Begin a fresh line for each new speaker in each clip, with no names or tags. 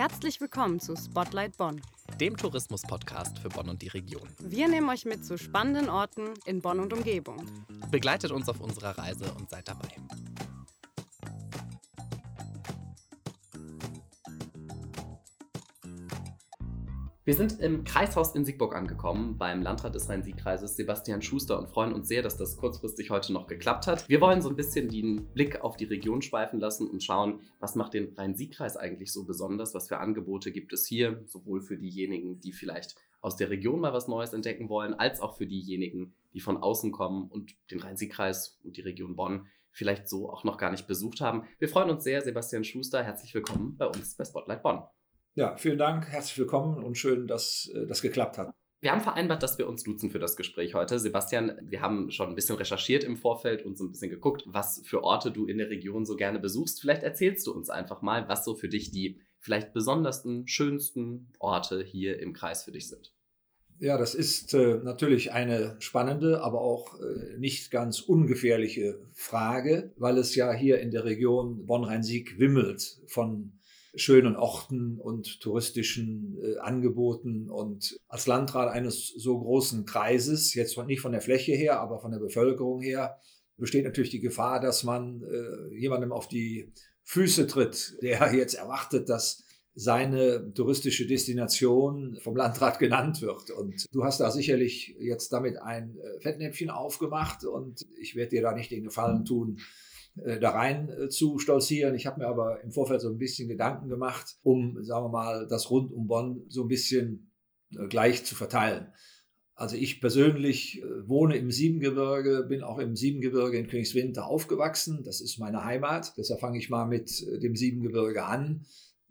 Herzlich willkommen zu Spotlight Bonn,
dem Tourismus-Podcast für Bonn und die Region.
Wir nehmen euch mit zu spannenden Orten in Bonn und Umgebung.
Begleitet uns auf unserer Reise und seid dabei. Wir sind im Kreishaus in Siegburg angekommen, beim Landrat des Rhein-Sieg-Kreises Sebastian Schuster und freuen uns sehr, dass das kurzfristig heute noch geklappt hat. Wir wollen so ein bisschen den Blick auf die Region schweifen lassen und schauen, was macht den Rhein-Sieg-Kreis eigentlich so besonders, was für Angebote gibt es hier, sowohl für diejenigen, die vielleicht aus der Region mal was Neues entdecken wollen, als auch für diejenigen, die von außen kommen und den Rhein-Sieg-Kreis und die Region Bonn vielleicht so auch noch gar nicht besucht haben. Wir freuen uns sehr, Sebastian Schuster, herzlich willkommen bei uns bei Spotlight Bonn.
Ja, vielen Dank, herzlich willkommen und schön, dass äh, das geklappt hat.
Wir haben vereinbart, dass wir uns duzen für das Gespräch heute. Sebastian, wir haben schon ein bisschen recherchiert im Vorfeld und so ein bisschen geguckt, was für Orte du in der Region so gerne besuchst. Vielleicht erzählst du uns einfach mal, was so für dich die vielleicht besondersten, schönsten Orte hier im Kreis für dich sind.
Ja, das ist äh, natürlich eine spannende, aber auch äh, nicht ganz ungefährliche Frage, weil es ja hier in der Region Bonn-Rhein-Sieg wimmelt von schönen Orten und touristischen äh, Angeboten. Und als Landrat eines so großen Kreises, jetzt nicht von der Fläche her, aber von der Bevölkerung her, besteht natürlich die Gefahr, dass man äh, jemandem auf die Füße tritt, der jetzt erwartet, dass seine touristische Destination vom Landrat genannt wird. Und du hast da sicherlich jetzt damit ein äh, Fettnäpfchen aufgemacht und ich werde dir da nicht den Gefallen tun, da rein äh, zu stolzieren. Ich habe mir aber im Vorfeld so ein bisschen Gedanken gemacht, um, sagen wir mal, das rund um Bonn so ein bisschen äh, gleich zu verteilen. Also ich persönlich wohne im Siebengebirge, bin auch im Siebengebirge in Königswinter aufgewachsen. Das ist meine Heimat. Deshalb fange ich mal mit dem Siebengebirge an.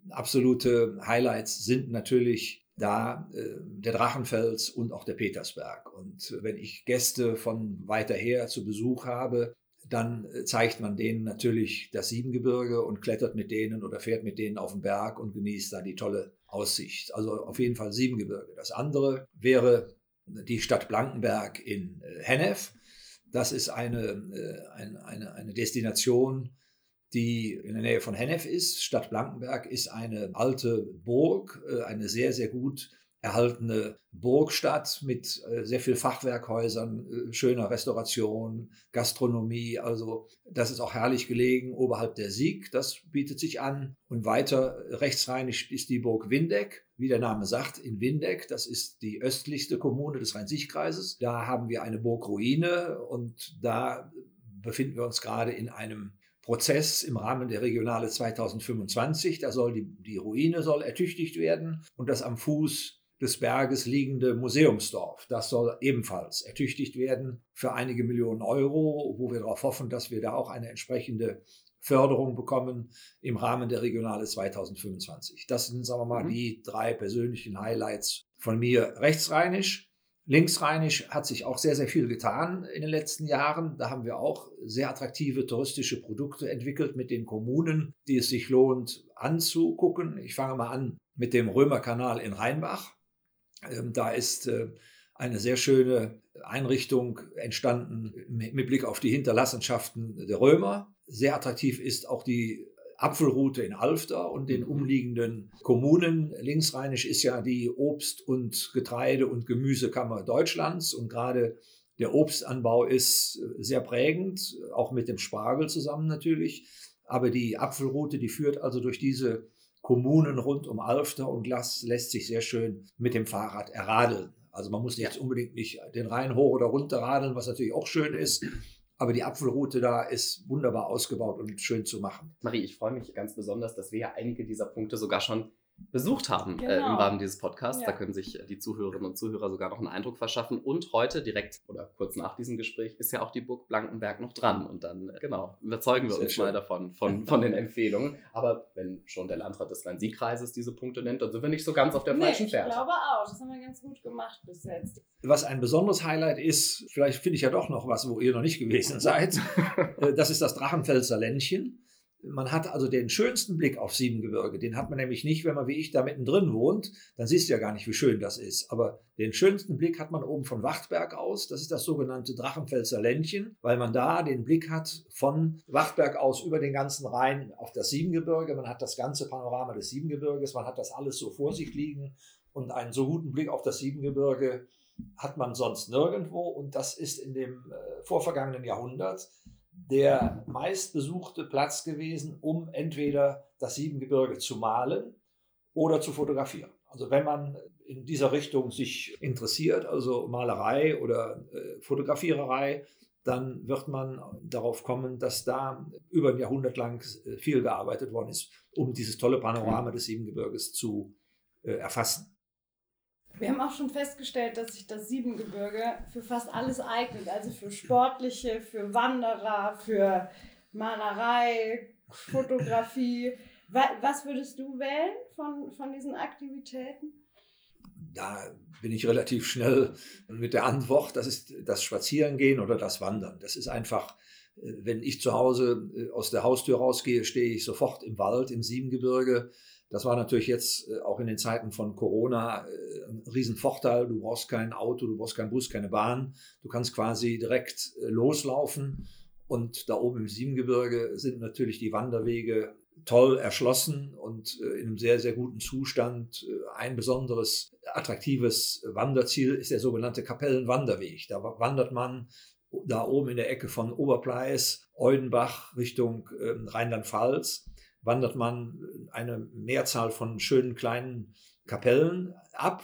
Absolute Highlights sind natürlich da der Drachenfels und auch der Petersberg. Und wenn ich Gäste von weiter her zu Besuch habe, dann äh, zeigt man denen natürlich das Siebengebirge und klettert mit denen oder fährt mit denen auf den Berg und genießt da die tolle Aussicht. Also auf jeden Fall Siebengebirge. Das andere wäre die Stadt Blankenberg in äh, Hennef. Das ist eine, äh, eine, eine, eine Destination, die in der Nähe von Hennef ist. Stadt Blankenberg ist eine alte Burg, eine sehr, sehr gut erhaltene Burgstadt mit äh, sehr viel Fachwerkhäusern, äh, schöner Restauration, Gastronomie. Also das ist auch herrlich gelegen oberhalb der Sieg. Das bietet sich an. Und weiter rechtsrheinisch ist die Burg Windeck. Wie der Name sagt, in Windeck, das ist die östlichste Kommune des Rhein-Sieg-Kreises. Da haben wir eine Burgruine und da befinden wir uns gerade in einem Prozess im Rahmen der Regionale 2025. Da soll die, die Ruine soll ertüchtigt werden und das am Fuß des Berges liegende Museumsdorf. Das soll ebenfalls ertüchtigt werden für einige Millionen Euro, wo wir darauf hoffen, dass wir da auch eine entsprechende Förderung bekommen im Rahmen der Regionale 2025. Das sind, sagen wir mal, mhm. die drei persönlichen Highlights von mir. Rechtsrheinisch. Linksrheinisch hat sich auch sehr, sehr viel getan in den letzten Jahren. Da haben wir auch sehr attraktive touristische Produkte entwickelt mit den Kommunen, die es sich lohnt anzugucken. Ich fange mal an mit dem Römerkanal in Rheinbach. Ähm, da ist äh, eine sehr schöne Einrichtung entstanden mit Blick auf die Hinterlassenschaften der Römer. Sehr attraktiv ist auch die Apfelroute in Alfter und den umliegenden Kommunen. Linksrheinisch ist ja die Obst- und Getreide- und Gemüsekammer Deutschlands und gerade der Obstanbau ist äh, sehr prägend, auch mit dem Spargel zusammen natürlich. Aber die Apfelroute, die führt also durch diese Kommunen rund um Alfter und Glas lässt sich sehr schön mit dem Fahrrad erradeln. Also man muss jetzt unbedingt nicht den Rhein hoch oder runter radeln, was natürlich auch schön ist. Aber die Apfelroute da ist wunderbar ausgebaut und schön zu machen.
Marie, ich freue mich ganz besonders, dass wir ja einige dieser Punkte sogar schon besucht haben genau. äh, im genau. Rahmen dieses Podcasts. Ja. Da können sich die Zuhörerinnen und Zuhörer sogar noch einen Eindruck verschaffen. Und heute, direkt oder kurz nach diesem Gespräch, ist ja auch die Burg Blankenberg noch dran. Und dann, äh, genau, überzeugen wir Sehr uns schön. mal davon, von, von den Empfehlungen. Aber wenn schon der Landrat des Rhein-Sieg-Kreises diese Punkte nennt, dann sind wir nicht so ganz auf der nee, falschen Fährte.
Ich glaube auch. Das haben wir ganz gut gemacht bis jetzt.
Was ein besonderes Highlight ist, vielleicht finde ich ja doch noch was, wo ihr noch nicht gewesen seid, äh, das ist das Drachenfelser Ländchen. Man hat also den schönsten Blick auf Siebengebirge. Den hat man nämlich nicht, wenn man wie ich da mittendrin wohnt. Dann siehst du ja gar nicht, wie schön das ist. Aber den schönsten Blick hat man oben von Wachtberg aus. Das ist das sogenannte Drachenfelser Ländchen, weil man da den Blick hat von Wachtberg aus über den ganzen Rhein auf das Siebengebirge. Man hat das ganze Panorama des Siebengebirges. Man hat das alles so vor sich liegen. Und einen so guten Blick auf das Siebengebirge hat man sonst nirgendwo. Und das ist in dem äh, vorvergangenen Jahrhundert der meistbesuchte Platz gewesen, um entweder das Siebengebirge zu malen oder zu fotografieren. Also wenn man in dieser Richtung sich interessiert, also Malerei oder äh, Fotografiererei, dann wird man darauf kommen, dass da über ein Jahrhundert lang äh, viel gearbeitet worden ist, um dieses tolle Panorama des Siebengebirges zu äh, erfassen.
Wir haben auch schon festgestellt, dass sich das Siebengebirge für fast alles eignet. Also für Sportliche, für Wanderer, für Malerei, Fotografie. Was würdest du wählen von, von diesen Aktivitäten?
Da bin ich relativ schnell mit der Antwort, das ist das Spazierengehen oder das Wandern. Das ist einfach, äh, wenn ich zu Hause äh, aus der Haustür rausgehe, stehe ich sofort im Wald, im Siebengebirge das war natürlich jetzt äh, auch in den Zeiten von Corona äh, ein Riesenvorteil. Du brauchst kein Auto, du brauchst keinen Bus, keine Bahn. Du kannst quasi direkt äh, loslaufen. Und da oben im Siebengebirge sind natürlich die Wanderwege toll erschlossen und in einem sehr, sehr guten Zustand. Ein besonderes attraktives Wanderziel ist der sogenannte Kapellenwanderweg. Da wandert man da oben in der Ecke von Oberpleis, Eudenbach Richtung ähm, Rheinland-Pfalz wandert man eine Mehrzahl von schönen kleinen Kapellen ab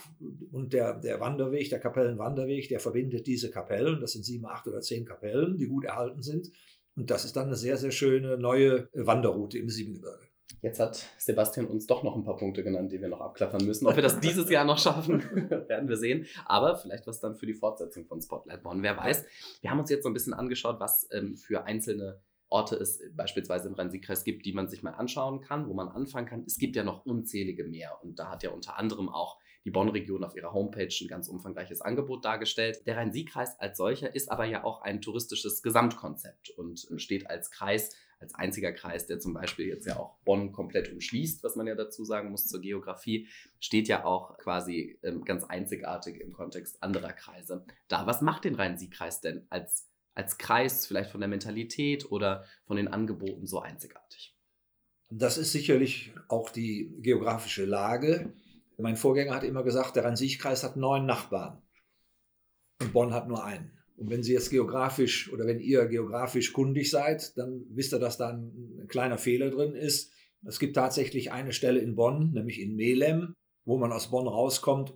und der, der Wanderweg, der Kapellenwanderweg, der verbindet diese Kapellen, das sind sieben, acht oder zehn Kapellen, die gut erhalten sind und das ist dann eine sehr, sehr schöne neue Wanderroute im Siebengebirge.
Jetzt hat Sebastian uns doch noch ein paar Punkte genannt, die wir noch abklappern müssen. Ob wir das dieses Jahr noch schaffen, werden wir sehen. Aber vielleicht was dann für die Fortsetzung von Spotlight Bonn. Wer weiß. Wir haben uns jetzt so ein bisschen angeschaut, was ähm, für einzelne Orte es beispielsweise im Rhein-Sieg-Kreis gibt, die man sich mal anschauen kann, wo man anfangen kann. Es gibt ja noch unzählige mehr und da hat ja unter anderem auch die Bonn-Region auf ihrer Homepage ein ganz umfangreiches Angebot dargestellt. Der Rhein-Sieg-Kreis als solcher ist aber ja auch ein touristisches Gesamtkonzept und steht als Kreis, als einziger Kreis, der zum Beispiel jetzt ja auch Bonn komplett umschließt, was man ja dazu sagen muss zur Geografie, steht ja auch quasi ähm, ganz einzigartig im Kontext anderer Kreise da. Was macht den Rhein-Sieg-Kreis denn als als Kreis, vielleicht von der Mentalität oder von den Angeboten so einzigartig?
Das ist sicherlich auch die geografische Lage. Mein Vorgänger hat immer gesagt, der Rhein-Sieg-Kreis hat neun Nachbarn und Bonn hat nur einen. Und wenn Sie jetzt geografisch oder wenn ihr geografisch kundig seid, dann wisst ihr, dass da ein kleiner Fehler drin ist. Es gibt tatsächlich eine Stelle in Bonn, nämlich in Melem, wo man aus Bonn rauskommt,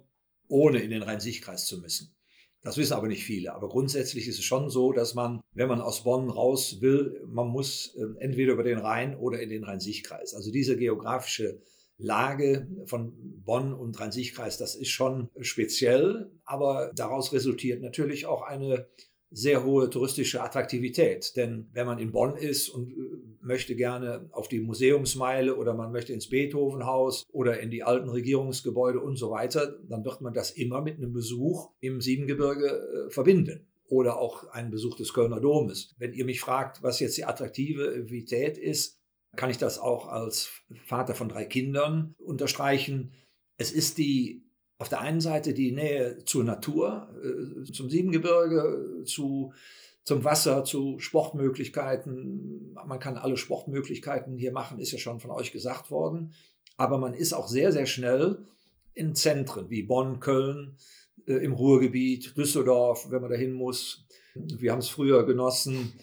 ohne in den Rhein-Sieg-Kreis zu müssen. Das wissen aber nicht viele. Aber grundsätzlich ist es schon so, dass man, wenn man aus Bonn raus will, man muss ähm, entweder über den Rhein oder in den Rhein-Sieg-Kreis. Also diese geografische Lage von Bonn und Rhein-Sieg-Kreis, das ist schon speziell, aber daraus resultiert natürlich auch eine sehr hohe touristische Attraktivität. Denn wenn man in Bonn ist und äh, möchte gerne auf die Museumsmeile oder man möchte ins Beethovenhaus oder in die alten Regierungsgebäude und so weiter, dann wird man das immer mit einem Besuch im Siebengebirge äh, verbinden oder auch einen Besuch des Kölner Domes. Wenn ihr mich fragt, was jetzt die Attraktivität ist, kann ich das auch als Vater von drei Kindern unterstreichen. Es ist die auf der einen Seite die Nähe zur Natur, äh, zum Siebengebirge, zu, zum Wasser, zu Sportmöglichkeiten. Man kann alle Sportmöglichkeiten hier machen, ist ja schon von euch gesagt worden. Aber man ist auch sehr, sehr schnell in Zentren wie Bonn, Köln, äh, im Ruhrgebiet, Düsseldorf, wenn man dahin muss. Wir haben es früher genossen,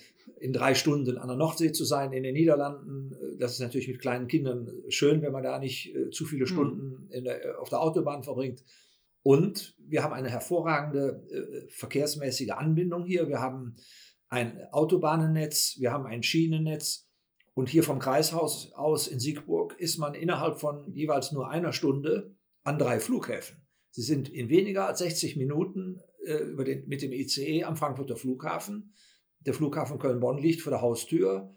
in drei Stunden an der Nordsee zu sein, in den Niederlanden. Das ist natürlich mit kleinen Kindern schön, wenn man da nicht äh, zu viele hm. Stunden der, auf der Autobahn verbringt. Und wir haben eine hervorragende äh, verkehrsmäßige Anbindung hier. Wir haben ein Autobahnennetz, wir haben ein Schienennetz. Und hier vom Kreishaus aus in Siegburg ist man innerhalb von jeweils nur einer Stunde an drei Flughäfen. Sie sind in weniger als 60 Minuten äh, den, mit dem ICE am Frankfurter Flughafen. Der Flughafen Köln-Bonn liegt vor der Haustür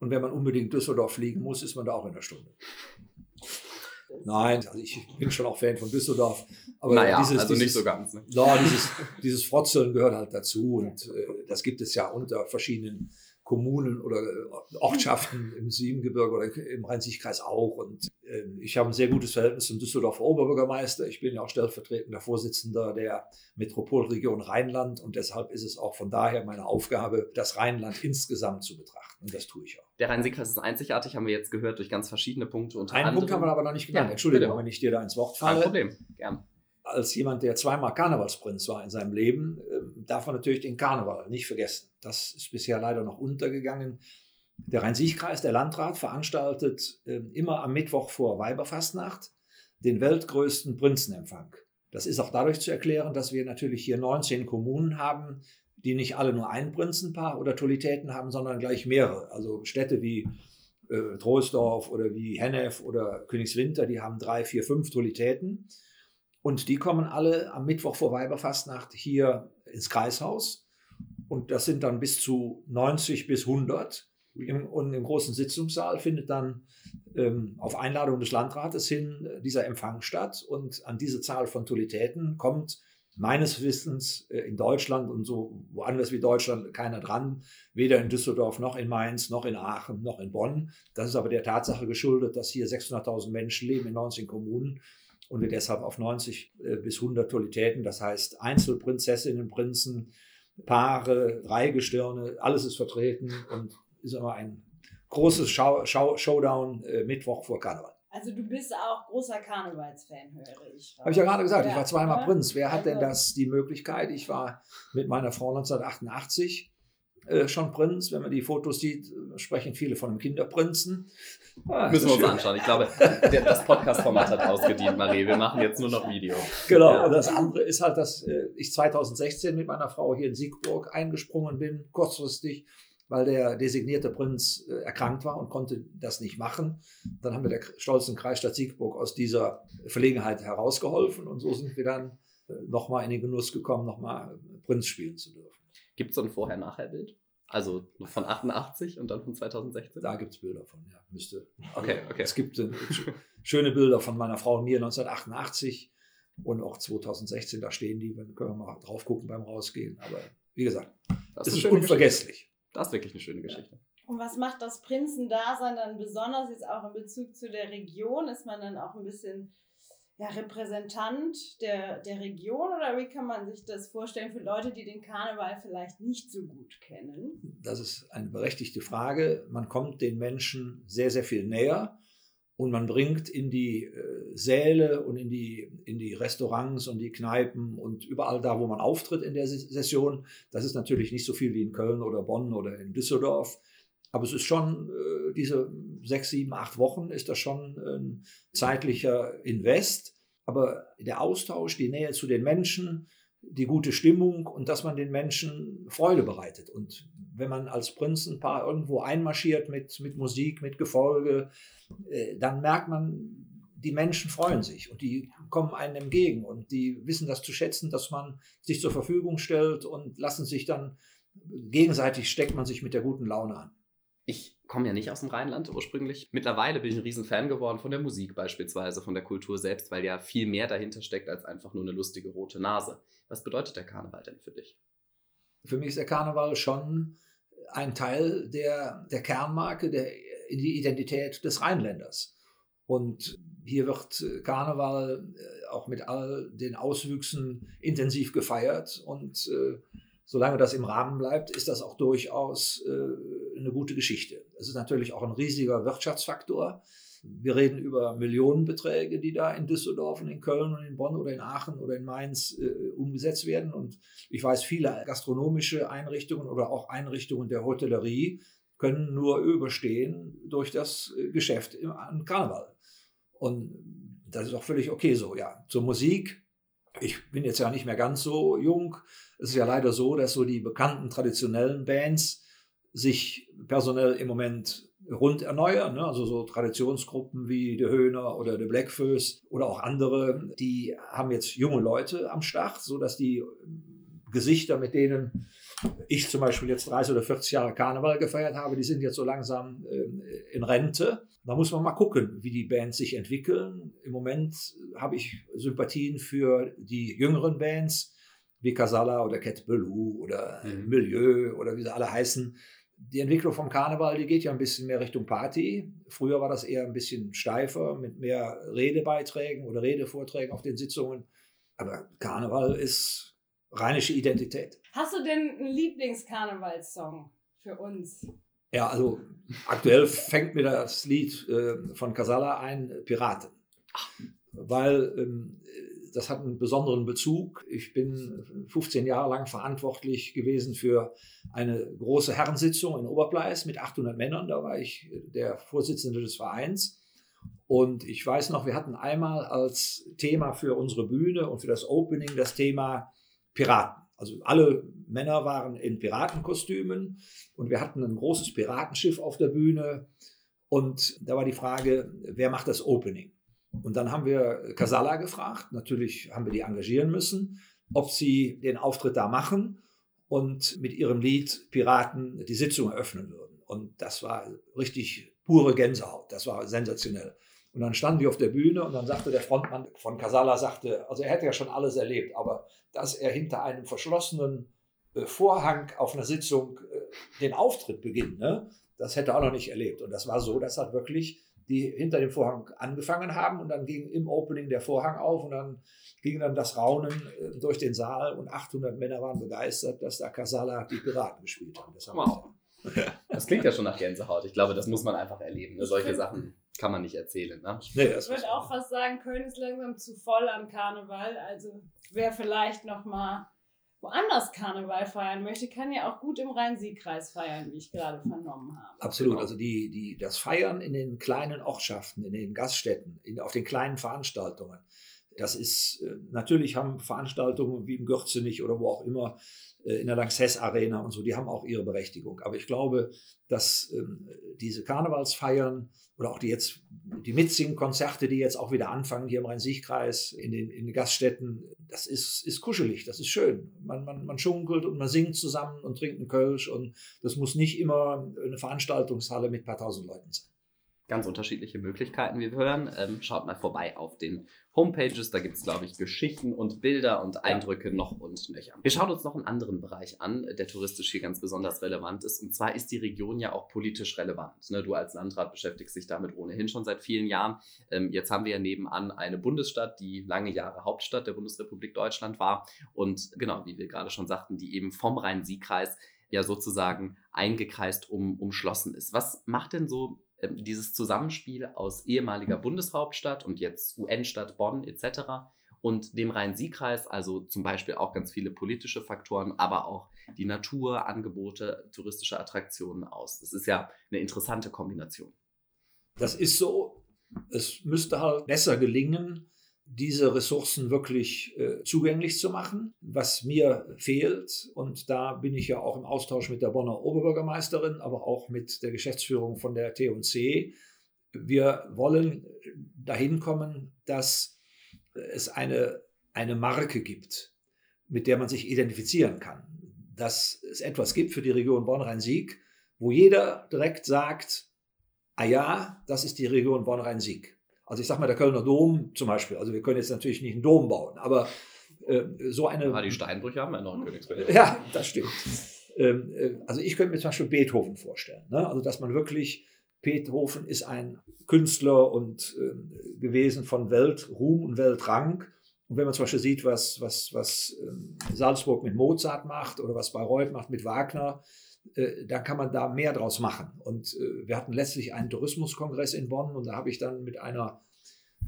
und wenn man unbedingt Düsseldorf fliegen muss, ist man da auch in einer Stunde. Nein, also ich bin schon auch Fan von Düsseldorf.
Aber naja, dieses, also dieses, nicht so ganz. Ne?
No, dieses, dieses Frotzeln gehört halt dazu und äh, das gibt es ja unter verschiedenen Kommunen oder Ortschaften im Siebengebirge oder im Rhein-Sieg-Kreis auch. Und äh, ich habe ein sehr gutes Verhältnis zum Düsseldorfer Oberbürgermeister. Ich bin ja auch stellvertretender Vorsitzender der Metropolregion Rheinland und deshalb ist es auch von daher meine Aufgabe, das Rheinland insgesamt zu betrachten. Und das tue ich auch.
Der Rhein-Sieg-Kreis ist einzigartig, haben wir jetzt gehört, durch ganz verschiedene Punkte.
Unter Einen Punkt haben wir aber noch nicht genannt. Ja, Entschuldigung, wenn ich dir da ins Wort falle.
Kein Problem, gern
als jemand, der zweimal Karnevalsprinz war in seinem Leben, ähm, darf man natürlich den Karneval nicht vergessen. Das ist bisher leider noch untergegangen. Der Rhein-Sieg-Kreis, der Landrat, veranstaltet ähm, immer am Mittwoch vor Weiberfastnacht den weltgrößten Prinzenempfang. Das ist auch dadurch zu erklären, dass wir natürlich hier 19 Kommunen haben, die nicht alle nur ein Prinzenpaar oder Tolitäten haben, sondern gleich mehrere. Also Städte wie äh, Troisdorf oder wie Hennef oder Königswinter, die haben drei, vier, fünf Tolitäten. Und die kommen alle am Mittwoch vor Weiberfastnacht hier ins Kreishaus. Und das sind dann bis zu 90 bis 100. und im großen Sitzungssaal findet dann ähm, auf Einladung des Landrates hin äh, dieser Empfang statt. Und an diese Zahl von Tolitäten kommt meines Wissens äh, in Deutschland und so woanders wie Deutschland keiner dran, weder in Düsseldorf noch in Mainz noch in Aachen noch in Bonn. Das ist aber der Tatsache geschuldet, dass hier 600.000 Menschen leben in 19 Kommunen und wir deshalb auf 90 äh, bis 100 Tolitäten, das heißt Einzelprinzessinnen, Prinzen, Paare, Dreigestirne, alles ist vertreten und ist immer ein großes Show, Show, Showdown äh, Mittwoch vor Karneval.
Also du bist auch großer Karnevalsfan, höre ich.
Habe ich ja gerade gesagt, ja, ich war zweimal ja. Prinz. Wer hat also, denn das die Möglichkeit? Ich war mit meiner Frau 1988 äh, schon Prinz. Wenn man die Fotos sieht, sprechen viele von einem Kinderprinzen.
Ah, Müssen wir uns anschauen. Ich glaube, der, das Podcast-Format hat ausgedient, Marie. Wir machen jetzt nur noch Video.
Genau. Ja. Und das andere ist halt, dass äh, ich 2016 mit meiner Frau hier in Siegburg eingesprungen bin, kurzfristig, weil der designierte Prinz äh, erkrankt war und konnte das nicht machen. Dann haben wir der stolzen Kreisstadt Siegburg aus dieser Verlegenheit herausgeholfen und so sind wir dann nochmal in den Genuss gekommen, nochmal Prinz spielen zu dürfen.
Gibt es so ein Vorher-Nachher-Bild? Also von 88 und dann von 2016?
Da gibt es Bilder von, ja. Müsste.
Okay, okay.
Es gibt äh, schöne Bilder von meiner Frau und mir 1988 und auch 2016, da stehen die, dann können wir mal drauf gucken beim Rausgehen. Aber wie gesagt, das ist, ist unvergesslich.
Geschichte. Das ist wirklich eine schöne Geschichte.
Und was macht das Prinzendasein dann besonders jetzt auch in Bezug zu der Region? Ist man dann auch ein bisschen ja, Repräsentant der, der Region oder wie kann man sich das vorstellen für Leute, die den Karneval vielleicht nicht so gut kennen?
Das ist eine berechtigte Frage. Man kommt den Menschen sehr, sehr viel näher und man bringt in die äh, Säle und in die, in die Restaurants und die Kneipen und überall da, wo man auftritt in der Session. Das ist natürlich nicht so viel wie in Köln oder Bonn oder in Düsseldorf. Aber es ist schon, äh, diese sechs, sieben, acht Wochen ist das schon ein zeitlicher Invest. Aber der Austausch, die Nähe zu den Menschen, die gute Stimmung und dass man den Menschen Freude bereitet. Und wenn man als Prinzenpaar irgendwo einmarschiert mit, mit Musik, mit Gefolge, äh, dann merkt man, die Menschen freuen sich und die kommen einem entgegen und die wissen das zu schätzen, dass man sich zur Verfügung stellt und lassen sich dann gegenseitig steckt man sich mit der guten Laune an.
Ich komme ja nicht aus dem Rheinland ursprünglich. Mittlerweile bin ich ein Riesenfan geworden von der Musik beispielsweise, von der Kultur selbst, weil ja viel mehr dahinter steckt als einfach nur eine lustige rote Nase. Was bedeutet der Karneval denn für dich?
Für mich ist der Karneval schon ein Teil der, der Kernmarke, der die Identität des Rheinländers. Und hier wird Karneval äh, auch mit all den Auswüchsen intensiv gefeiert und äh, solange das im Rahmen bleibt, ist das auch durchaus äh, eine gute Geschichte. Es ist natürlich auch ein riesiger Wirtschaftsfaktor. Wir reden über Millionenbeträge, die da in Düsseldorf und in Köln und in Bonn oder in Aachen oder in Mainz äh, umgesetzt werden. Und ich weiß, viele gastronomische Einrichtungen oder auch Einrichtungen der Hotellerie können nur überstehen durch das äh, Geschäft im, an Karneval. Und das ist auch völlig okay so. Ja, zur Musik. Ich bin jetzt ja nicht mehr ganz so jung. Es ist ja leider so, dass so die bekannten traditionellen Bands sich personell im Moment rund erneuern. Ne? Also so Traditionsgruppen wie The Höhner oder The Blackfoes oder auch andere, die haben jetzt junge Leute am Start, sodass die Gesichter, mit denen ich zum Beispiel jetzt 30 oder 40 Jahre Karneval gefeiert habe, die sind jetzt so langsam äh, in Rente. Da muss man mal gucken, wie die Bands sich entwickeln. Im Moment habe ich Sympathien für die jüngeren Bands, wie Casala oder Cat Belou oder mhm. Milieu oder wie sie alle heißen, Die Entwicklung vom Karneval, die geht ja ein bisschen mehr Richtung Party. Früher war das eher ein bisschen steifer mit mehr Redebeiträgen oder Redevorträgen auf den Sitzungen. Aber Karneval ist rheinische Identität.
Hast du denn einen Lieblingskarnevalssong für uns?
Ja, also aktuell fängt mir das Lied äh, von Casala ein, Piraten. Weil ähm, das hat einen besonderen Bezug. Ich bin 15 Jahre lang verantwortlich gewesen für eine große Herrensitzung in Oberpleis mit 800 Männern. Da war ich der Vorsitzende des Vereins. Und ich weiß noch, wir hatten einmal als Thema für unsere Bühne und für das Opening das Thema Piraten. Also alle Männer waren in Piratenkostümen und wir hatten ein großes Piratenschiff auf der Bühne. Und da war die Frage, wer macht das Opening? Und dann haben wir Casala gefragt, natürlich haben wir die engagieren müssen, ob sie den Auftritt da machen und mit ihrem Lied Piraten die Sitzung eröffnen würden. Und das war richtig pure Gänsehaut, das war sensationell. Und dann standen wir auf der Bühne und dann sagte der Frontmann von Casala, sagte, also er hätte ja schon alles erlebt, aber dass er hinter einem verschlossenen äh, Vorhang auf einer Sitzung äh, den Auftritt beginnt, ne, das hätte er auch noch nicht erlebt. Und das war so, dass er wirklich die hinter dem Vorhang angefangen haben und dann ging im Opening der Vorhang auf und dann ging dann das Raunen äh, durch den Saal und 800 Männer waren begeistert, dass da Casala die Piraten gespielt haben.
Das, haben wow. das klingt ja schon nach Gänsehaut. Ich glaube, das muss man einfach erleben. Ne? Solche Sachen kann man nicht erzählen. Ne?
Nee, ich würde auch fast sagen, Köln ist langsam zu voll am Karneval. Also wer vielleicht noch mal woanders Karneval feiern möchte, kann ja auch gut im Rhein-Sieg-Kreis feiern, wie ich gerade vernommen habe.
Absolut. Genau. Also die, die, das Feiern in den kleinen Ortschaften, in den Gaststätten, in, auf den kleinen Veranstaltungen. Das ist, äh, natürlich haben Veranstaltungen wie im Gürzenich oder wo auch immer äh, in der Lanxess Arena und so, die haben auch ihre Berechtigung. Aber ich glaube, dass ähm, diese Karnevalsfeiern oder auch die jetzt die Mitsingen-Konzerte, die jetzt auch wieder anfangen hier im Rhein-Sieg-Kreis, in den, in den Gaststätten, das ist, ist kuschelig, das ist schön. Man, man, man schunkelt und man singt zusammen und trinkt einen Kölsch und das muss nicht immer eine Veranstaltungshalle mit ein paar tausend Leuten sein
ganz unterschiedliche Möglichkeiten, wie wir hören. Ähm, schaut mal vorbei auf den Homepages. Da gibt es, glaube ich, Geschichten und Bilder und Eindrücke noch und nöcher. Wir schauen uns noch einen anderen Bereich an, der touristisch hier ganz besonders relevant ist. Und zwar ist die Region ja auch politisch relevant. Ne? Du als Landrat beschäftigst dich damit ohnehin schon seit vielen Jahren. Ähm, jetzt haben wir ja nebenan eine Bundesstadt, die lange Jahre Hauptstadt der Bundesrepublik Deutschland war. Und genau, wie wir gerade schon sagten, die eben vom Rhein-Sieg-Kreis ja sozusagen eingekreist um, umschlossen ist. Was macht denn so dieses Zusammenspiel aus ehemaliger Bundeshauptstadt und jetzt UN-Stadt Bonn etc. und dem Rhein-Sieg-Kreis, also zum Beispiel auch ganz viele politische Faktoren, aber auch die Natur, Angebote, touristische Attraktionen aus. Das ist ja eine interessante Kombination.
Das ist so. Es müsste halt besser gelingen, diese Ressourcen wirklich äh, zugänglich zu machen, was mir fehlt. Und da bin ich ja auch im Austausch mit der Bonner Oberbürgermeisterin, aber auch mit der Geschäftsführung von der T&C. Wir wollen dahin kommen, dass es eine, eine Marke gibt, mit der man sich identifizieren kann. Dass es etwas gibt für die Region Bonn-Rhein-Sieg, wo jeder direkt sagt, ah ja, das ist die Region Bonn-Rhein-Sieg. Also ich sage mal, der Kölner Dom zum Beispiel. Also wir können jetzt natürlich nicht einen Dom bauen, aber äh, so eine.
Ah, die Steinbrüche haben wir noch in Königsberg.
Ja, das stimmt. Ähm, äh, also ich könnte mir zum Beispiel Beethoven vorstellen. Ne? Also dass man wirklich, Beethoven ist ein Künstler und äh, gewesen von Weltruhm und Weltrang. Und wenn man zum Beispiel sieht, was, was, was ähm, Salzburg mit Mozart macht oder was Bayreuth macht mit Wagner, dann kann man da mehr draus machen. Und äh, wir hatten letztlich einen Tourismuskongress in Bonn und da habe ich dann mit einer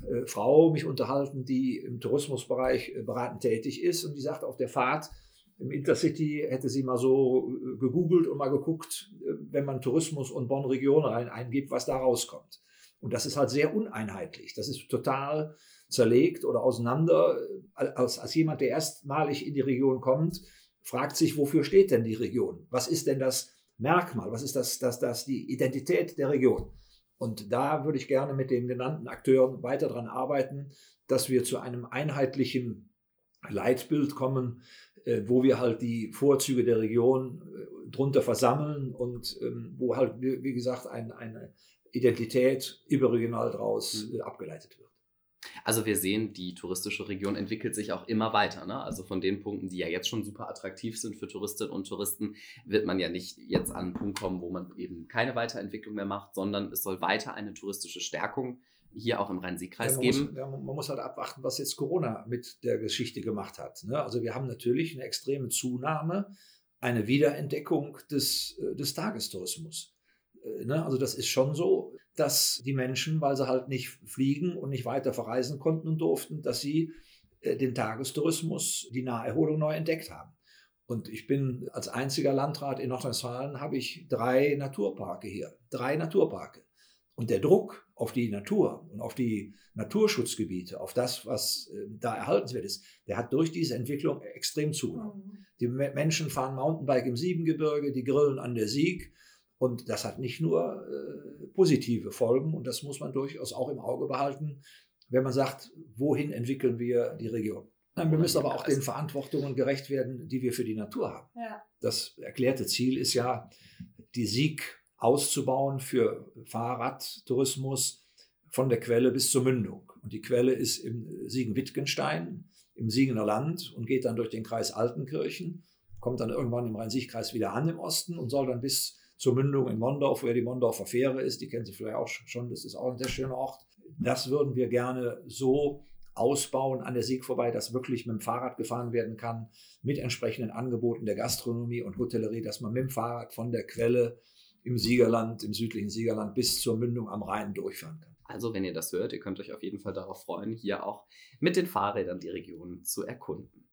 äh, Frau mich unterhalten, die im Tourismusbereich beratend tätig ist und die sagte auf der Fahrt, im Intercity hätte sie mal so gegoogelt und mal geguckt, wenn man Tourismus und Bonn-Region rein eingibt, was da rauskommt. Und das ist halt sehr uneinheitlich. Das ist total zerlegt oder auseinander. Als, als jemand, der erstmalig in die Region kommt, fragt sich, wofür steht denn die Region? Was ist denn das Merkmal? Was ist das, das, das die Identität der Region? Und da würde ich gerne mit den genannten Akteuren weiter daran arbeiten, dass wir zu einem einheitlichen Leitbild kommen, äh, wo wir halt die Vorzüge der Region äh, drunter versammeln und ähm, wo halt, wie gesagt, ein, eine Identität überregional daraus mhm. äh, abgeleitet wird.
Also wir sehen, die touristische Region entwickelt sich auch immer weiter. Ne? Also von den Punkten, die ja jetzt schon super attraktiv sind für Touristinnen und Touristen, wird man ja nicht jetzt an einen Punkt kommen, wo man eben keine Weiterentwicklung mehr macht, sondern es soll weiter eine touristische Stärkung hier auch im Rhein-Sieg-Kreis
ja,
geben.
Muss, ja, man muss halt abwarten, was jetzt Corona mit der Geschichte gemacht hat. Ne? Also wir haben natürlich eine extreme Zunahme, eine Wiederentdeckung des, äh, des Tagestourismus. Äh, ne? Also das ist schon so, dass die Menschen, weil sie halt nicht fliegen und nicht weiter verreisen konnten und durften, dass sie äh, den Tagestourismus, die Naherholung neu entdeckt haben. Und ich bin als einziger Landrat in Nordrhein-Westfalen habe ich drei Naturparke hier, drei Naturparke. Und der Druck auf die Natur und auf die Naturschutzgebiete, auf das, was äh, da erhaltenswert ist, der hat durch diese Entwicklung extrem zugenommen. Mhm. Die Menschen fahren Mountainbike im Siebengebirge, die grillen an der Sieg, und das hat nicht nur äh, positive Folgen und das muss man durchaus auch im Auge behalten, wenn man sagt, wohin entwickeln wir die Region. Nein, wir müssen aber auch den Verantwortungen gerecht werden, die wir für die Natur haben. Ja. Das erklärte Ziel ist ja, die Sieg auszubauen für Fahrradtourismus von der Quelle bis zur Mündung. Und die Quelle ist im Siegen-Wittgenstein, im Siegener Land und geht dann durch den Kreis Altenkirchen, kommt dann irgendwann im Rhein-Sieg-Kreis wieder an im Osten und soll dann bis zur Mündung in Mondorf, wo ja die Mondorfer Fähre ist. Die kennen Sie vielleicht auch schon, das ist auch ein sehr schöner Ort. Das würden wir gerne so ausbauen an der Sieg vorbei, dass wirklich mit dem Fahrrad gefahren werden kann, mit entsprechenden Angeboten der Gastronomie und Hotellerie, dass man mit dem Fahrrad von der Quelle im Siegerland, im südlichen Siegerland bis zur Mündung am Rhein durchfahren kann.
Also, wenn ihr das hört, ihr könnt euch auf jeden Fall darauf freuen, hier auch mit den Fahrrädern die Region zu erkunden.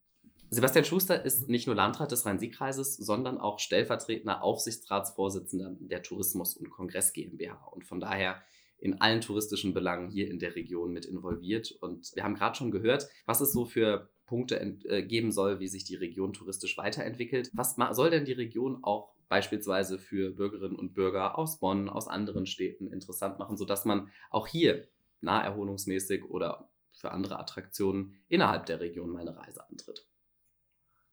Sebastian Schuster ist nicht nur Landrat des Rhein-Sieg-Kreises, sondern auch stellvertretender Aufsichtsratsvorsitzender der Tourismus- und Kongress GmbH und von daher in allen touristischen Belangen hier in der Region mit involviert. Und wir haben gerade schon gehört, was es so für Punkte äh, geben soll, wie sich die Region touristisch weiterentwickelt. Was soll denn die Region auch beispielsweise für Bürgerinnen und Bürger aus Bonn, aus anderen Städten interessant machen, sodass man auch hier naherholungsmäßig oder für andere Attraktionen innerhalb der Region mal eine Reise antritt?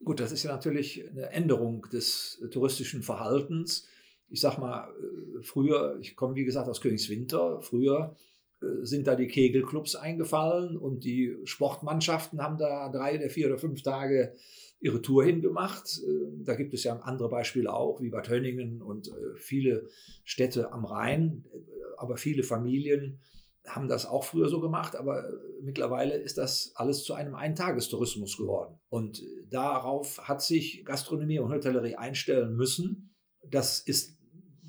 Gut, das ist ja natürlich eine Änderung des äh, touristischen Verhaltens. Ich sag mal, äh, früher, ich komme wie gesagt aus Königswinter, früher äh, sind da die Kegelclubs eingefallen und die Sportmannschaften haben da drei oder vier oder fünf Tage ihre Tour hingemacht. Da gibt es ja andere Beispiele auch, wie Bad Hönningen und viele Städte am Rhein, aber viele Familien haben das auch früher so gemacht, aber äh, mittlerweile ist das alles zu einem Eintagestourismus geworden. Und äh, darauf hat sich Gastronomie und Hotellerie einstellen müssen. Das ist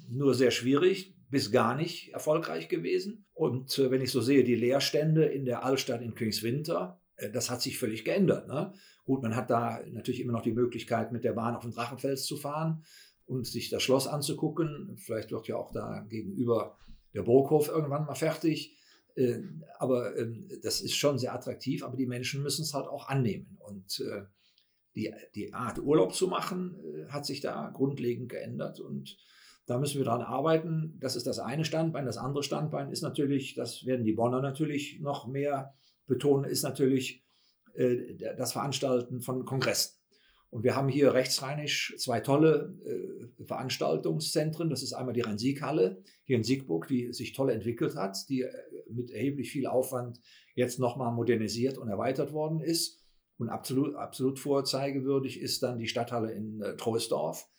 nur sehr schwierig, bis gar nicht erfolgreich gewesen. Und äh, wenn ich so sehe, die Leerstände in der Altstadt in Königswinter, das hat sich völlig geändert. Ne? Gut, man hat da natürlich immer noch die Möglichkeit, mit der Bahn auf den Drachenfels zu fahren und sich das Schloss anzugucken. Vielleicht wird ja auch da gegenüber der Burghof irgendwann mal fertig. Äh, aber ähm, das ist schon sehr attraktiv, aber die Menschen müssen es halt auch annehmen. Und äh, die, die Art, Urlaub zu machen, äh, hat sich da grundlegend geändert. Und da müssen wir dran arbeiten. Das ist das eine Standbein. Das andere Standbein ist natürlich, das werden die Bonner natürlich noch mehr betonen, ist natürlich das Veranstalten von Kongressen. Und wir haben hier rechtsrheinisch zwei tolle äh, Veranstaltungszentren. Das ist einmal die Rhein-Sieg-Halle hier in Siegburg, die sich toll entwickelt hat, die äh, mit erheblich viel Aufwand jetzt nochmal modernisiert und erweitert worden ist. Und absolut, absolut vorzeigewürdig ist dann die Stadthalle in äh, Troisdorf,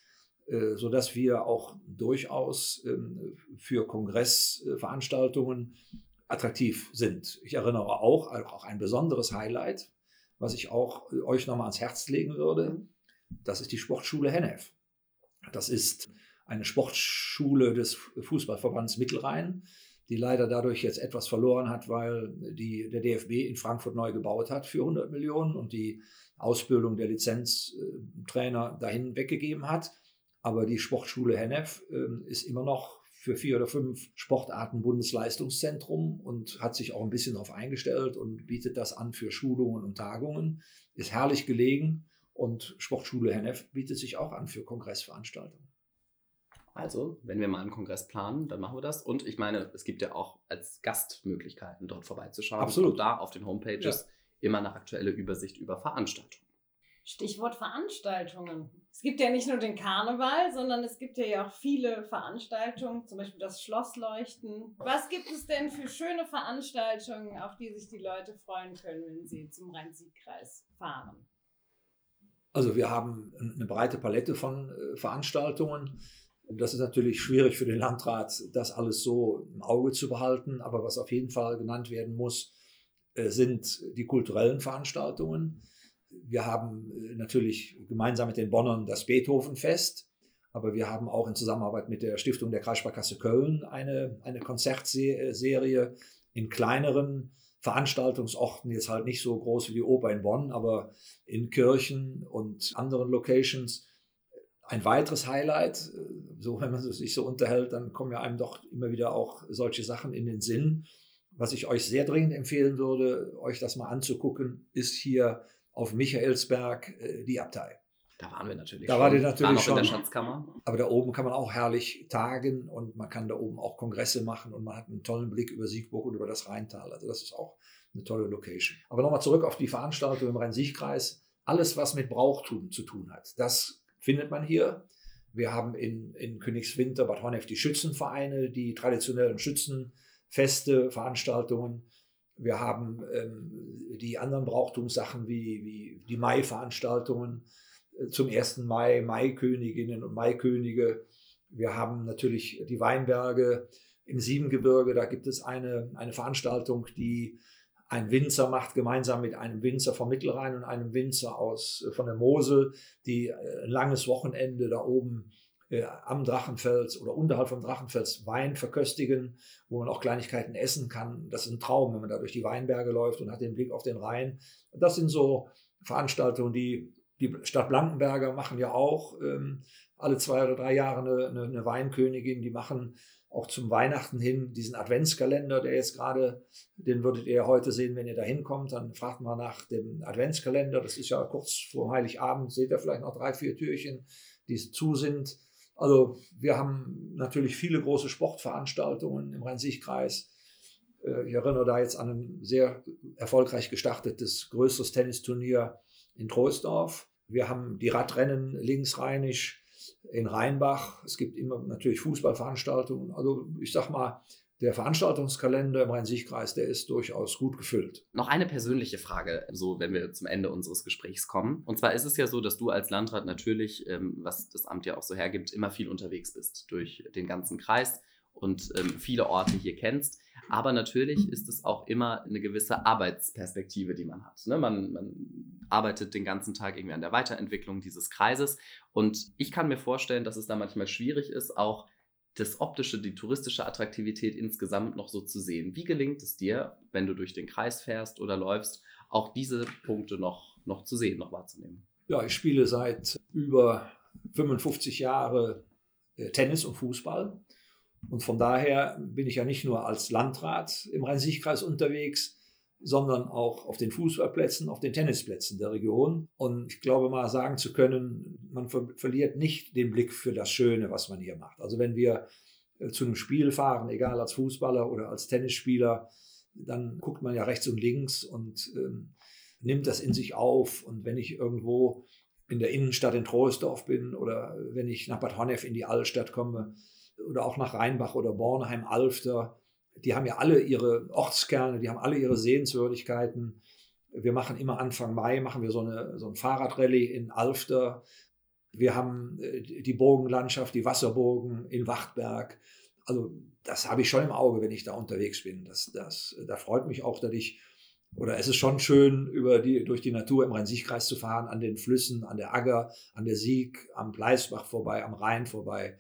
äh, sodass wir auch durchaus ähm, für Kongressveranstaltungen attraktiv sind. Ich erinnere auch, auch ein besonderes Highlight was ich auch äh, euch nochmal ans Herz legen würde, das ist die Sportschule Hennef. Das ist eine Sportschule des Fußballverbands Mittelrhein, die leider dadurch jetzt etwas verloren hat, weil die, der DFB in Frankfurt neu gebaut hat für 100 Millionen und die Ausbildung der Lizenztrainer dahin weggegeben hat. Aber die Sportschule Hennef äh, ist immer noch für vier oder fünf Sportarten Bundesleistungszentrum und hat sich auch ein bisschen darauf eingestellt und bietet das an für Schulungen und Tagungen. Ist herrlich gelegen und Sportschule Hennef bietet sich auch an für Kongressveranstaltungen.
Also, wenn wir mal einen Kongress planen, dann machen wir das. Und ich meine, es gibt ja auch als Gast Möglichkeiten, dort vorbeizuschauen.
Absolut. Und
da auf den Homepages ja. immer eine aktuelle Übersicht über Veranstaltungen.
Stichwort Veranstaltungen. Es gibt ja nicht nur den Karneval, sondern es gibt ja auch viele Veranstaltungen, zum Beispiel das Schlossleuchten. Was gibt es denn für schöne Veranstaltungen, auf die sich die Leute freuen können, wenn sie zum Rhein-Sieg-Kreis fahren?
Also wir haben eine breite Palette von äh, Veranstaltungen. Das ist natürlich schwierig für den Landrat, das alles so im Auge zu behalten. Aber was auf jeden Fall genannt werden muss, äh, sind die kulturellen Veranstaltungen. Wir haben äh, natürlich gemeinsam mit den Bonnern das Beethovenfest, aber wir haben auch in Zusammenarbeit mit der Stiftung der Kreissparkasse Köln eine, eine Konzertserie in kleineren Veranstaltungsorten, jetzt halt nicht so groß wie die Oper in Bonn, aber in Kirchen und anderen Locations. Ein weiteres Highlight, so wenn man sich so unterhält, dann kommen ja einem doch immer wieder auch solche Sachen in den Sinn. Was ich euch sehr dringend empfehlen würde, euch das mal anzugucken, ist hier auf Michaelsberg äh, die Abtei.
Da waren wir natürlich
da schon. War die natürlich
schon.
in
der Schatzkammer.
Aber da oben kann man auch herrlich tagen und man kann da oben auch Kongresse machen und man hat einen tollen Blick über Siegburg und über das Rheintal. Also das ist auch eine tolle Location. Aber nochmal zurück auf die Veranstaltung im Rhein-Sieg-Kreis. Alles, was mit Brauchtum zu tun hat, das findet man hier. Wir haben in, in Königswinter, Bad Honnef die Schützenvereine, die traditionellen Schützenfeste, Veranstaltungen. Wir haben ähm, die anderen Brauchtumssachen wie, wie die Mai-Veranstaltungen äh, zum 1. Mai, Maiköniginnen und Maikönige. Wir haben natürlich die Weinberge im Siebengebirge. Da gibt es eine, eine Veranstaltung, die ein Winzer macht gemeinsam mit einem Winzer vom Mittelrhein und einem Winzer aus, äh, von der Mosel, die äh, ein langes Wochenende da oben äh, am Drachenfels oder unterhalb vom Drachenfels Wein verköstigen, wo man auch Kleinigkeiten essen kann. Das ist ein Traum, wenn man da durch die Weinberge läuft und hat den Blick auf den Rhein. Das sind so Veranstaltungen, die die Stadt Blankenberger machen ja auch ähm, alle zwei oder drei Jahre eine, eine, Weinkönigin. Die machen auch zum Weihnachten hin diesen Adventskalender, der jetzt gerade, den würdet ihr heute sehen, wenn ihr da hinkommt. Dann fragt man nach dem Adventskalender. Das ist ja kurz vor Heiligabend, seht ihr vielleicht noch drei, vier Türchen, die zu sind. Also wir haben natürlich viele große Sportveranstaltungen im Rhein-Sieg-Kreis. Äh, ich erinnere da jetzt an ein sehr erfolgreich gestartetes größeres Tennisturnier in Troisdorf. Wir haben die Radrennen linksrheinisch in Rheinbach. Es gibt immer natürlich Fußballveranstaltungen. Also ich sag mal, der Veranstaltungskalender im Rhein-Sieg-Kreis, der ist durchaus gut gefüllt.
Noch eine persönliche Frage, so wenn wir zum Ende unseres Gesprächs kommen. Und zwar ist es ja so, dass du als Landrat natürlich, ähm, was das Amt ja auch so hergibt, immer viel unterwegs bist durch den ganzen Kreis und ähm, viele Orte hier kennst. Aber natürlich ist es auch immer eine gewisse Arbeitsperspektive, die man hat. Ne? Man, man arbeitet den ganzen Tag irgendwie an der Weiterentwicklung dieses Kreises. Und ich kann mir vorstellen, dass es da manchmal schwierig ist, auch das optische, die touristische Attraktivität insgesamt noch so zu sehen. Wie gelingt es dir, wenn du durch den Kreis fährst oder läufst, auch diese Punkte noch, noch zu sehen, noch wahrzunehmen?
Ja, ich spiele seit über 55 Jahren äh, Tennis und Fußball. Und von daher bin ich ja nicht nur als Landrat im Rhein-Sieg-Kreis unterwegs, sondern auch auf den Fußballplätzen, auf den Tennisplätzen der Region. Und ich glaube mal sagen zu können, man ver verliert nicht den Blick für das Schöne, was man hier macht. Also wenn wir äh, zu einem Spiel fahren, egal als Fußballer oder als Tennisspieler, dann guckt man ja rechts und links und ähm, nimmt das in sich auf. Und wenn ich irgendwo in der Innenstadt in Troisdorf bin oder wenn ich nach Bad Honnef in die Altstadt komme oder auch nach Rheinbach oder Bornheim, Alfter, die haben ja alle ihre Ortskerne, die haben alle ihre Sehenswürdigkeiten. Wir machen immer Anfang Mai, machen wir so, eine, so ein Fahrradrallye in Alfter. Wir haben äh, die Burgenlandschaft, die Wasserburgen in Wachtberg. Also das habe ich schon im Auge, wenn ich da unterwegs bin. Das, das, da freut mich auch, dass ich, oder es ist schon schön, über die, durch die Natur im Rhein-Sieg-Kreis zu fahren, an den Flüssen, an der Agger, an der Sieg, am Bleisbach vorbei, am Rhein vorbei.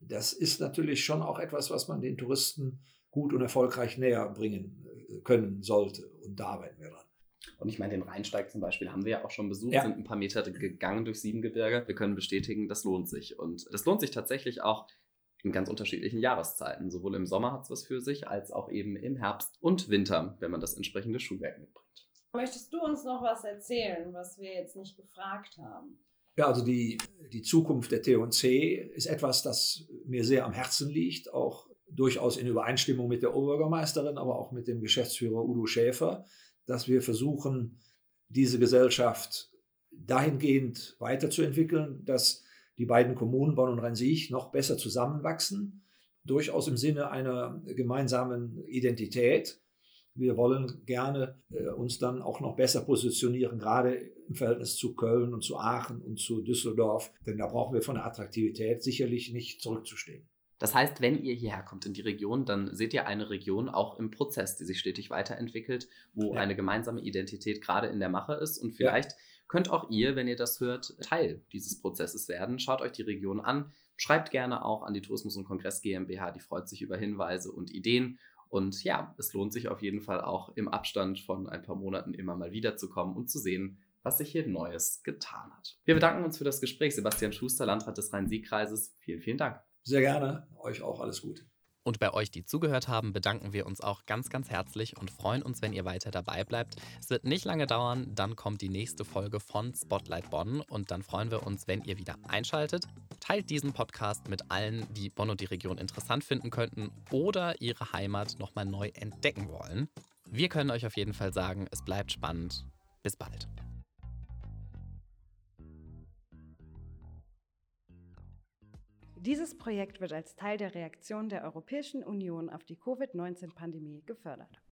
Das ist natürlich schon auch etwas, was man den Touristen gut und erfolgreich näher bringen äh, können sollte. Und da arbeiten wir dran.
Und ich meine, den Rheinsteig zum Beispiel haben wir ja auch schon besucht, ja. sind ein paar Meter gegangen durch Siebengebirge. Wir können bestätigen, das lohnt sich. Und das lohnt sich tatsächlich auch in ganz unterschiedlichen Jahreszeiten. Sowohl im Sommer hat es was für sich, als auch eben im Herbst und Winter, wenn man das entsprechende Schuhwerk mitbringt.
Möchtest du uns noch was erzählen, was wir jetzt nicht gefragt haben?
Ja, also die, die Zukunft der T&C ist etwas, das mir sehr am Herzen liegt, auch durchaus in Übereinstimmung mit der Oberbürgermeisterin, aber auch mit dem Geschäftsführer Udo Schäfer, dass wir versuchen, diese Gesellschaft dahingehend weiterzuentwickeln, dass die beiden Kommunen Bonn und Rhein-Sieg noch besser zusammenwachsen, durchaus im Sinne einer gemeinsamen Identität. Wir wollen gerne äh, uns dann auch noch besser positionieren, gerade im Verhältnis zu Köln und zu Aachen und zu Düsseldorf, denn da brauchen wir von der Attraktivität sicherlich nicht zurückzustehen.
Das heißt, wenn ihr hierher kommt in die Region, dann seht ihr eine Region auch im Prozess, die sich stetig weiterentwickelt, wo ja. eine gemeinsame Identität gerade in der Mache ist und vielleicht ja könnt auch ihr, wenn ihr das hört, Teil dieses Prozesses werden. Schaut euch die Region an, schreibt gerne auch an die Tourismus- und Kongress GmbH, die freut sich über Hinweise und Ideen. Und ja, es lohnt sich auf jeden Fall auch im Abstand von ein paar Monaten immer mal wiederzukommen und zu sehen, was sich hier Neues getan hat. Wir bedanken uns für das Gespräch. Sebastian Schuster, Landrat des Rhein-Sieg-Kreises. Vielen, vielen Dank.
Sehr gerne. Euch auch alles Gute.
Und bei euch, die zugehört haben, bedanken wir uns auch ganz, ganz herzlich und freuen uns, wenn ihr weiter dabei bleibt. Es wird nicht lange dauern, dann kommt die nächste Folge von Spotlight Bonn und dann freuen wir uns, wenn ihr wieder einschaltet. Teilt diesen Podcast mit allen, die Bonn und die Region interessant finden könnten oder ihre Heimat nochmal neu entdecken wollen. Wir können euch auf jeden Fall sagen, es bleibt spannend. Bis bald.
Dieses Projekt wird als Teil der Reaktion der Europäischen Union auf die Covid-19-Pandemie gefördert.